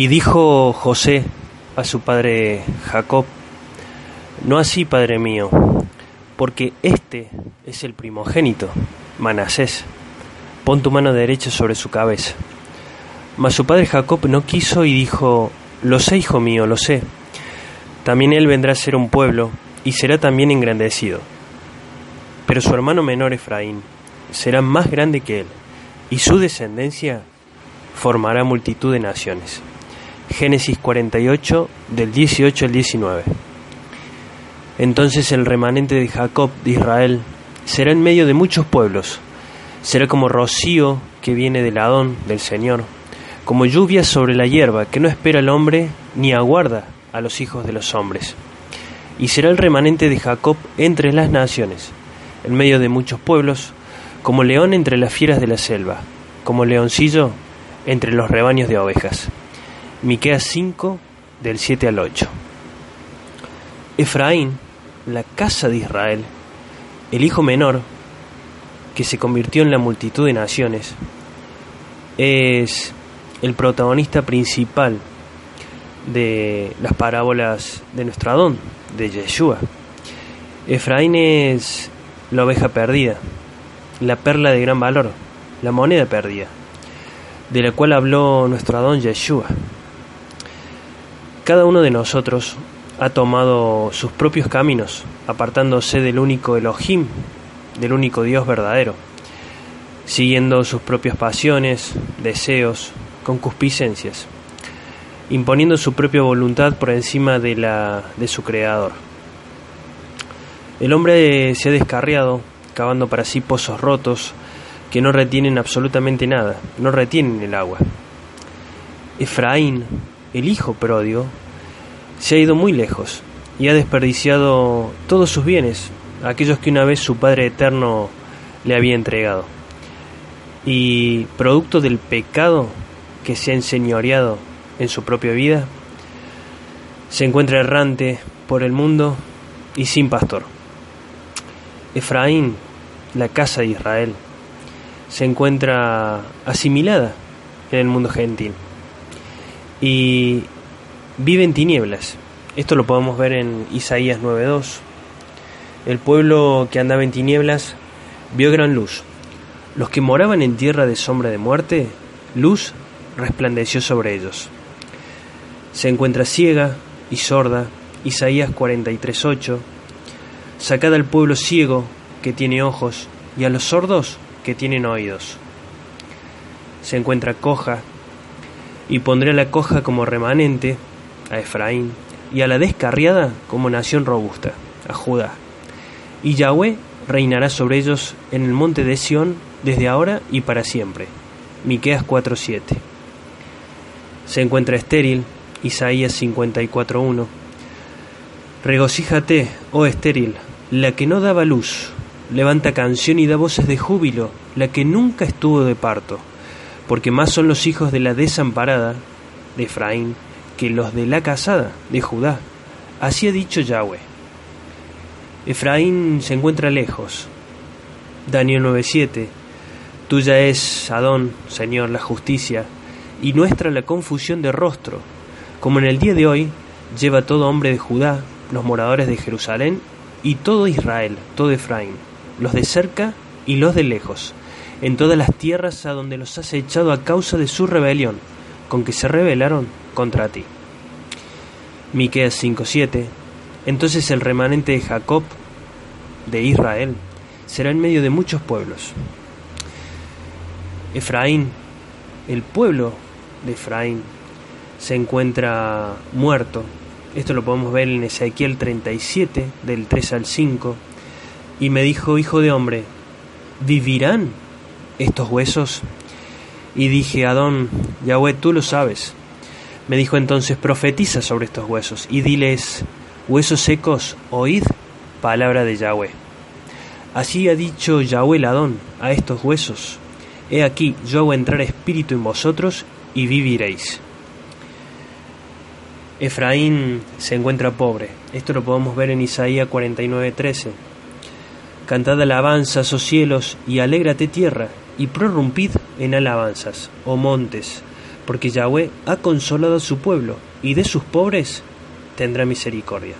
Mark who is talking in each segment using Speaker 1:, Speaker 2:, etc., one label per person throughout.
Speaker 1: Y dijo José a su padre Jacob, no así, padre mío, porque este es el primogénito, Manasés. Pon tu mano derecha sobre su cabeza. Mas su padre Jacob no quiso y dijo, lo sé, hijo mío, lo sé. También él vendrá a ser un pueblo y será también engrandecido. Pero su hermano menor Efraín será más grande que él, y su descendencia formará multitud de naciones. Génesis 48 del 18 al 19. Entonces el remanente de Jacob de Israel será en medio de muchos pueblos, será como rocío que viene del Adón del Señor, como lluvia sobre la hierba que no espera el hombre ni aguarda a los hijos de los hombres. Y será el remanente de Jacob entre las naciones, en medio de muchos pueblos, como león entre las fieras de la selva, como leoncillo entre los rebaños de ovejas. Miqueas 5 del 7 al 8. Efraín, la casa de Israel, el hijo menor que se convirtió en la multitud de naciones, es el protagonista principal de las parábolas de nuestro Adón, de Yeshua. Efraín es la oveja perdida, la perla de gran valor, la moneda perdida, de la cual habló nuestro Adón Yeshua. Cada uno de nosotros ha tomado sus propios caminos, apartándose del único Elohim, del único Dios verdadero, siguiendo sus propias pasiones, deseos, concupiscencias, imponiendo su propia voluntad por encima de la de su creador. El hombre se ha descarriado, cavando para sí pozos rotos que no retienen absolutamente nada, no retienen el agua. Efraín, el hijo pródigo, se ha ido muy lejos y ha desperdiciado todos sus bienes, aquellos que una vez su Padre Eterno le había entregado. Y producto del pecado que se ha enseñoreado en su propia vida, se encuentra errante por el mundo y sin pastor. Efraín, la casa de Israel, se encuentra asimilada en el mundo gentil y vive en tinieblas. Esto lo podemos ver en Isaías 9.2. El pueblo que andaba en tinieblas vio gran luz. Los que moraban en tierra de sombra de muerte, luz resplandeció sobre ellos. Se encuentra ciega y sorda, Isaías 43.8. Sacad al pueblo ciego que tiene ojos y a los sordos que tienen oídos. Se encuentra coja y pondré a la coja como remanente, a Efraín, y a la descarriada como nación robusta, a Judá. Y Yahweh reinará sobre ellos en el monte de Sión desde ahora y para siempre. Miqueas 4:7. Se encuentra estéril, Isaías 54:1. Regocíjate, oh estéril, la que no daba luz, levanta canción y da voces de júbilo, la que nunca estuvo de parto, porque más son los hijos de la desamparada, de Efraín, que los de la casada, de Judá. Así ha dicho Yahweh. Efraín se encuentra lejos. Daniel 9:7. Tuya es, Adón, Señor, la justicia, y nuestra la confusión de rostro, como en el día de hoy lleva todo hombre de Judá, los moradores de Jerusalén, y todo Israel, todo Efraín, los de cerca y los de lejos, en todas las tierras a donde los has echado a causa de su rebelión, con que se rebelaron contra ti. Miqueas 5:7 Entonces el remanente de Jacob, de Israel, será en medio de muchos pueblos. Efraín, el pueblo de Efraín, se encuentra muerto. Esto lo podemos ver en Ezequiel 37, del 3 al 5. Y me dijo, hijo de hombre, ¿vivirán estos huesos? Y dije, Adón, Yahweh, tú lo sabes. Me dijo entonces, profetiza sobre estos huesos y diles, huesos secos, oíd palabra de Yahweh. Así ha dicho Yahweh Adón a estos huesos, he aquí, yo hago entrar espíritu en vosotros y viviréis. Efraín se encuentra pobre. Esto lo podemos ver en Isaías 49:13. Cantad alabanzas, oh cielos, y alégrate tierra, y prorrumpid en alabanzas, oh montes, porque Yahweh ha consolado a su pueblo, y de sus pobres tendrá misericordia.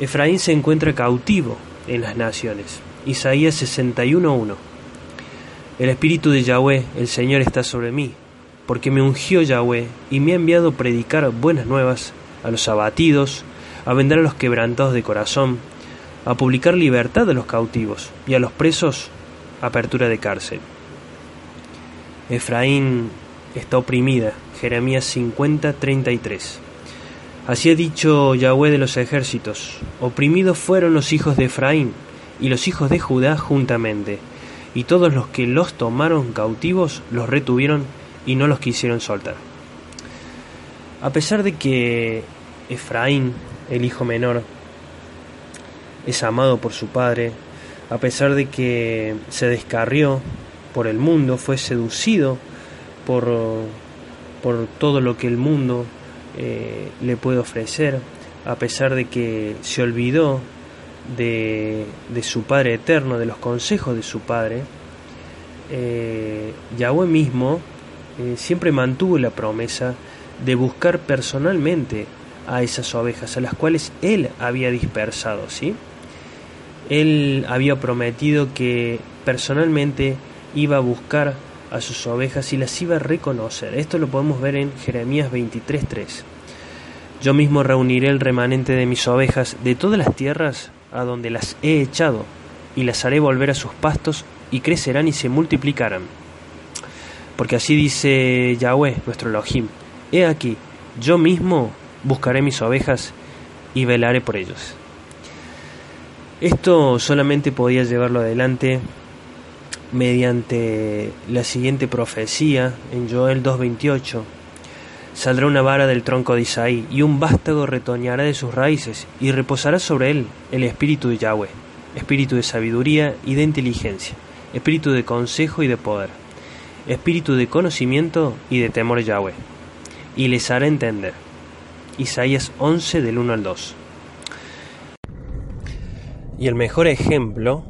Speaker 1: Efraín se encuentra cautivo en las naciones. Isaías 61.1. El Espíritu de Yahweh, el Señor, está sobre mí, porque me ungió Yahweh y me ha enviado a predicar buenas nuevas a los abatidos, a vender a los quebrantados de corazón, a publicar libertad a los cautivos y a los presos apertura de cárcel. Efraín está oprimida. Jeremías 50, 33. Así ha dicho Yahweh de los ejércitos, oprimidos fueron los hijos de Efraín y los hijos de Judá juntamente, y todos los que los tomaron cautivos los retuvieron y no los quisieron soltar. A pesar de que Efraín, el hijo menor, es amado por su padre, a pesar de que se descarrió por el mundo, fue seducido por, por todo lo que el mundo eh, le puede ofrecer, a pesar de que se olvidó de, de, su Padre eterno, de los consejos de su Padre, eh, Yahweh mismo eh, siempre mantuvo la promesa de buscar personalmente a esas ovejas, a las cuales él había dispersado, ¿sí? Él había prometido que personalmente iba a buscar a sus ovejas y las iba a reconocer. Esto lo podemos ver en Jeremías 23.3. Yo mismo reuniré el remanente de mis ovejas de todas las tierras a donde las he echado, y las haré volver a sus pastos, y crecerán y se multiplicarán. Porque así dice Yahweh, nuestro Elohim, he aquí, yo mismo buscaré mis ovejas y velaré por ellos. Esto solamente podía llevarlo adelante mediante la siguiente profecía en Joel 2.28. Saldrá una vara del tronco de Isaí, y un vástago retoñará de sus raíces, y reposará sobre él el espíritu de Yahweh, espíritu de sabiduría y de inteligencia, espíritu de consejo y de poder, espíritu de conocimiento y de temor Yahweh, y les hará entender. Isaías 11 del 1 al 2. Y el mejor ejemplo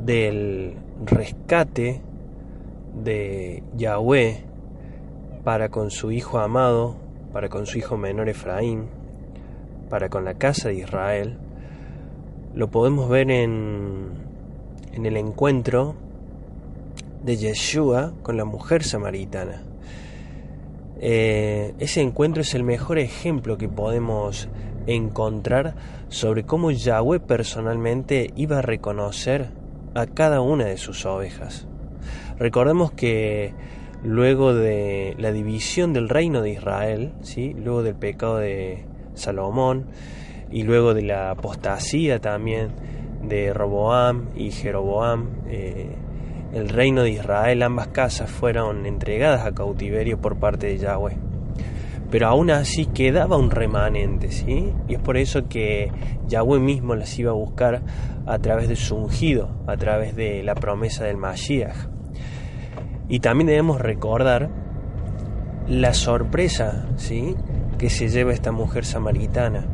Speaker 1: del rescate de Yahweh para con su hijo amado, para con su hijo menor Efraín, para con la casa de Israel, lo podemos ver en, en el encuentro de Yeshua con la mujer samaritana. Eh, ese encuentro es el mejor ejemplo que podemos encontrar sobre cómo Yahweh personalmente iba a reconocer a cada una de sus ovejas. Recordemos que luego de la división del reino de Israel, ¿sí? luego del pecado de Salomón y luego de la apostasía también de Roboam y Jeroboam, eh, el reino de Israel, ambas casas fueron entregadas a cautiverio por parte de Yahweh. Pero aún así quedaba un remanente, ¿sí? Y es por eso que Yahweh mismo las iba a buscar a través de su ungido, a través de la promesa del Mashiach. Y también debemos recordar la sorpresa, ¿sí? Que se lleva esta mujer samaritana.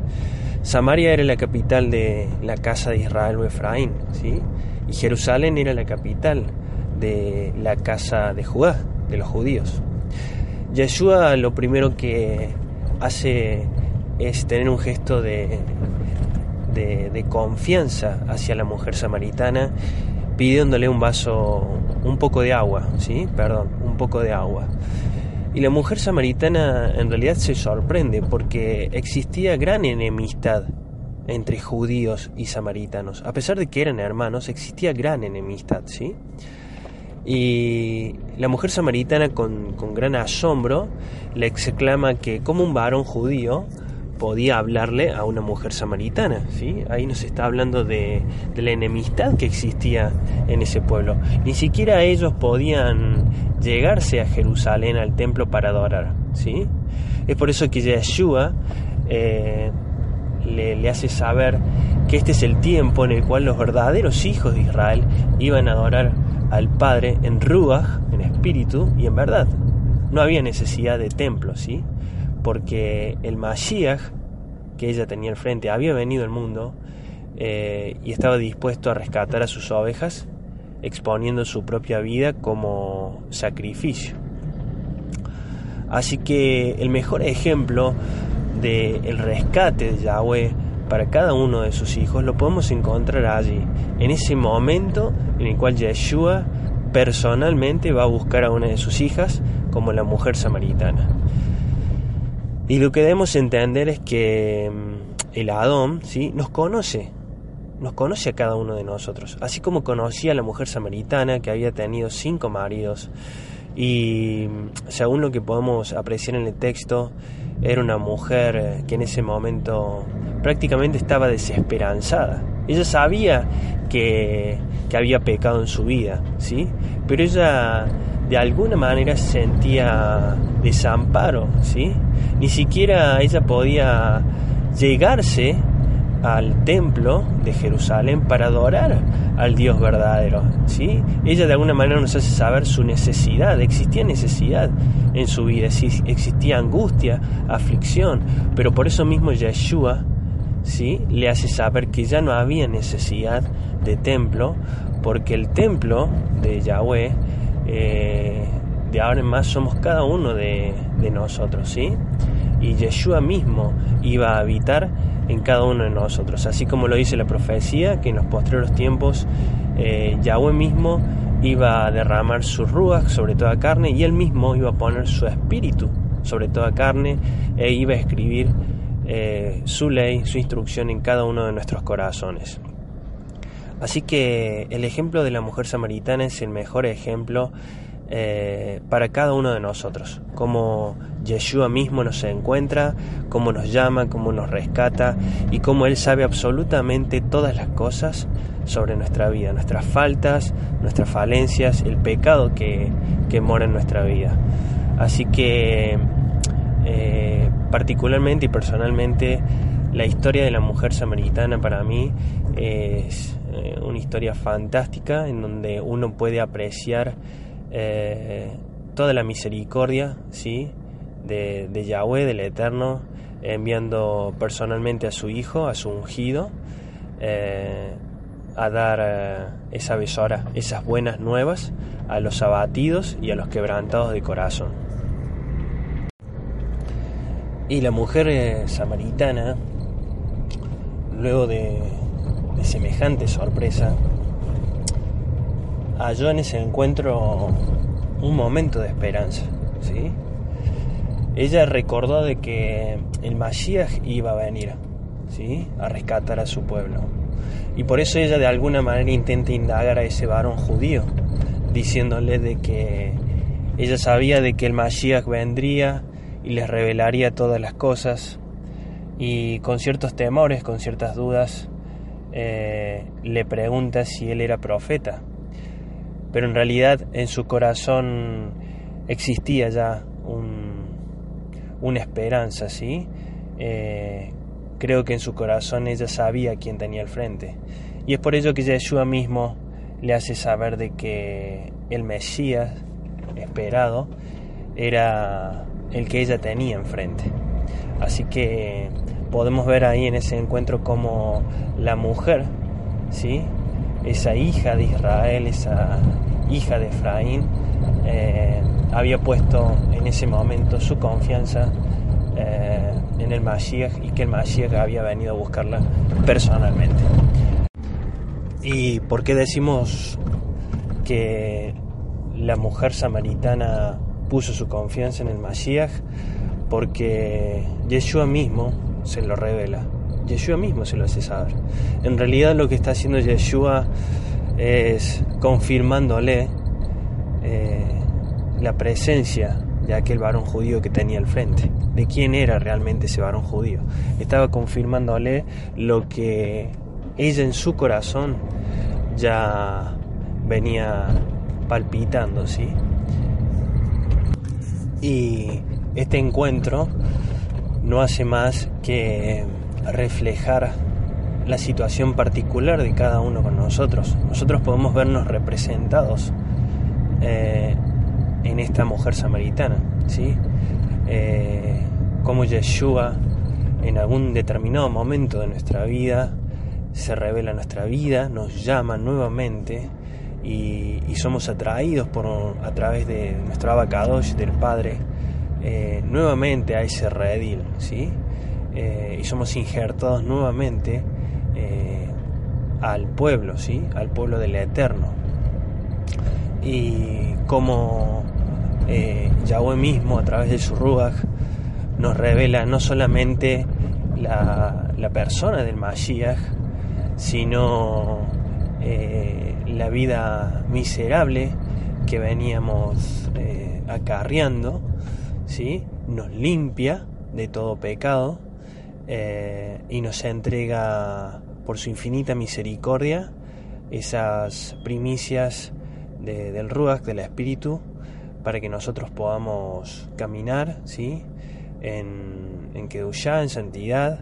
Speaker 1: Samaria era la capital de la casa de Israel o Efraín, ¿sí? Y Jerusalén era la capital de la casa de Judá, de los judíos. Yeshua lo primero que hace es tener un gesto de, de, confianza hacia la mujer samaritana, pidiéndole un vaso, un poco de agua, ¿sí? Perdón, un poco de agua. Y la mujer samaritana en realidad se sorprende porque existía gran enemistad entre judíos y samaritanos. A pesar de que eran hermanos, existía gran enemistad, ¿sí? Y la mujer samaritana con, con gran asombro le exclama que como un varón judío podía hablarle a una mujer samaritana. ¿sí? Ahí nos está hablando de, de, la enemistad que existía en ese pueblo. Ni siquiera ellos podían llegarse a Jerusalén, al templo, para adorar. ¿sí? Es por eso que Yeshua eh, le, le hace saber que este es el tiempo en el cual los verdaderos hijos de Israel iban a adorar al Padre en Ruach, en espíritu y en verdad. No había necesidad de templo, ¿sí? Porque el Mashiach que ella tenía al frente había venido al mundo eh, y estaba dispuesto a rescatar a sus ovejas, exponiendo su propia vida como sacrificio. Así que el mejor ejemplo del el rescate de Yahweh para cada uno de sus hijos lo podemos encontrar allí, en ese momento en el cual Yeshua personalmente va a buscar a una de sus hijas como la mujer samaritana. Y lo que debemos entender es que mm, el Adón ¿sí? nos conoce, nos conoce a cada uno de nosotros, así como conocía a la mujer samaritana que había tenido cinco maridos y mm, según lo que podemos apreciar en el texto, era una mujer eh, que en ese momento prácticamente estaba desesperanzada. Ella sabía que, que había pecado en su vida, ¿sí? Pero ella de alguna manera sentía desamparo, ¿sí? Ni siquiera ella podía llegarse al templo de Jerusalén para adorar al Dios verdadero. ¿sí? Ella de alguna manera nos hace saber su necesidad, existía necesidad en su vida, existía angustia, aflicción, pero por eso mismo Yeshua ¿sí? le hace saber que ya no había necesidad de templo, porque el templo de Yahweh, eh, de ahora en más somos cada uno de, nosotros, ¿sí? y Yeshua mismo iba a habitar en cada uno de nosotros, así como lo dice la profecía, que en los postreros tiempos eh, Yahweh mismo iba a derramar su ruach sobre toda carne y él mismo iba a poner su espíritu sobre toda carne e iba a escribir eh, su ley, su instrucción en cada uno de nuestros corazones. Así que el ejemplo de la mujer samaritana es el mejor ejemplo eh, para cada uno de nosotros, cómo Yeshua mismo nos encuentra, cómo nos llama, cómo nos rescata y cómo Él sabe absolutamente todas las cosas sobre nuestra vida, nuestras faltas, nuestras falencias, el pecado que, que mora en nuestra vida. Así que eh, particularmente y personalmente la historia de la mujer samaritana para mí es eh, una historia fantástica en donde uno puede apreciar eh, toda la misericordia ¿sí? de, Yahweh, del Eterno, enviando personalmente a su Hijo, a su ungido, eh, a dar esa besora, esas buenas nuevas a los abatidos y a los quebrantados de corazón. Y la mujer samaritana, luego de, de semejante sorpresa, halló en ese encuentro un momento de esperanza, ¿sí? Ella recordó de que el Mashiach iba a venir, ¿sí? A rescatar a su pueblo. Y por eso ella de alguna manera intenta indagar a ese varón judío, diciéndole de que ella sabía de que el Mashiach vendría y les revelaría todas las cosas y con ciertos temores, con ciertas dudas, eh, le pregunta si él era profeta pero en realidad en su corazón existía ya una esperanza, ¿sí? Eh, creo que en su corazón ella sabía quién tenía al frente. Y es por ello que Yeshua mismo le hace saber de que el Mesías esperado era el que ella tenía enfrente. Así que podemos ver ahí en ese encuentro como la mujer, ¿sí? esa hija de Israel, esa hija de Efraín, eh, había puesto en ese momento su confianza eh, en el Mashiach y que el Mashiach había venido a buscarla personalmente. ¿Y por qué decimos que la mujer samaritana puso su confianza en el Mashiach? Porque Yeshua mismo se lo revela. Yeshua mismo se lo hace saber. En realidad lo que está haciendo Yeshua es confirmándole eh, la presencia de aquel varón judío que tenía al frente, de quién era realmente ese varón judío. Estaba confirmándole lo que ella en su corazón ya venía palpitando, ¿sí? Y este encuentro no hace más que reflejar la situación particular de cada uno con nosotros. Nosotros podemos vernos representados eh, en esta mujer samaritana, ¿sí? Eh, como Yeshua en algún determinado momento de nuestra vida se revela nuestra vida, nos llama nuevamente y, somos atraídos por, a través de nuestro abacados del Padre eh, nuevamente a ese redil, ¿sí? Eh, y somos injertados nuevamente al pueblo, ¿sí? Al pueblo del Eterno. Y como eh, Yahweh mismo a través de su Ruach nos revela no solamente la, persona del Mashiach, sino eh, la vida miserable que veníamos eh, acarreando, ¿sí? nos limpia de todo pecado eh, y nos entrega por su infinita misericordia esas primicias del Ruach, del Espíritu, para que nosotros podamos caminar ¿sí? en, en en santidad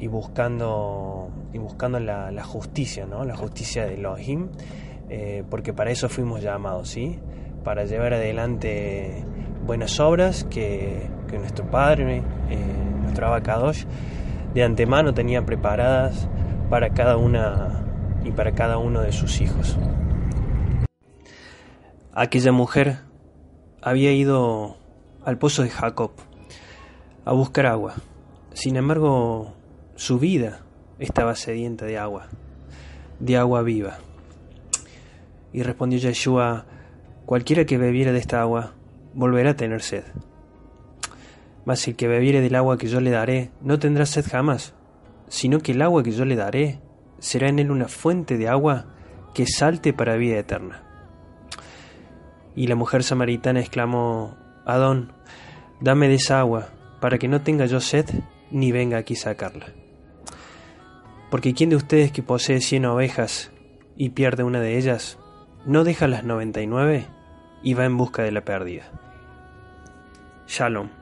Speaker 1: y buscando, y buscando la, justicia, ¿no? la justicia de Elohim, eh, porque para eso fuimos llamados, ¿sí? para llevar adelante buenas obras que, que nuestro Padre, eh, nuestro Abacadosh, de antemano tenía preparadas para cada una y para cada uno de sus hijos. Aquella mujer había ido al pozo de Jacob a buscar agua. Sin embargo, su vida estaba sedienta de agua, de agua viva. Y respondió Yeshua, cualquiera que bebiere de esta agua volverá a tener sed. Mas el que bebiere del agua que yo le daré no tendrá sed jamás, sino que el agua que yo le daré será en él una fuente de agua que salte para vida eterna. Y la mujer samaritana exclamó, Adón, dame de esa agua, para que no tenga yo sed, ni venga aquí sacarla. Porque ¿quién de ustedes que posee cien ovejas y pierde una de ellas, no deja las noventa y nueve y va en busca de la pérdida? Shalom.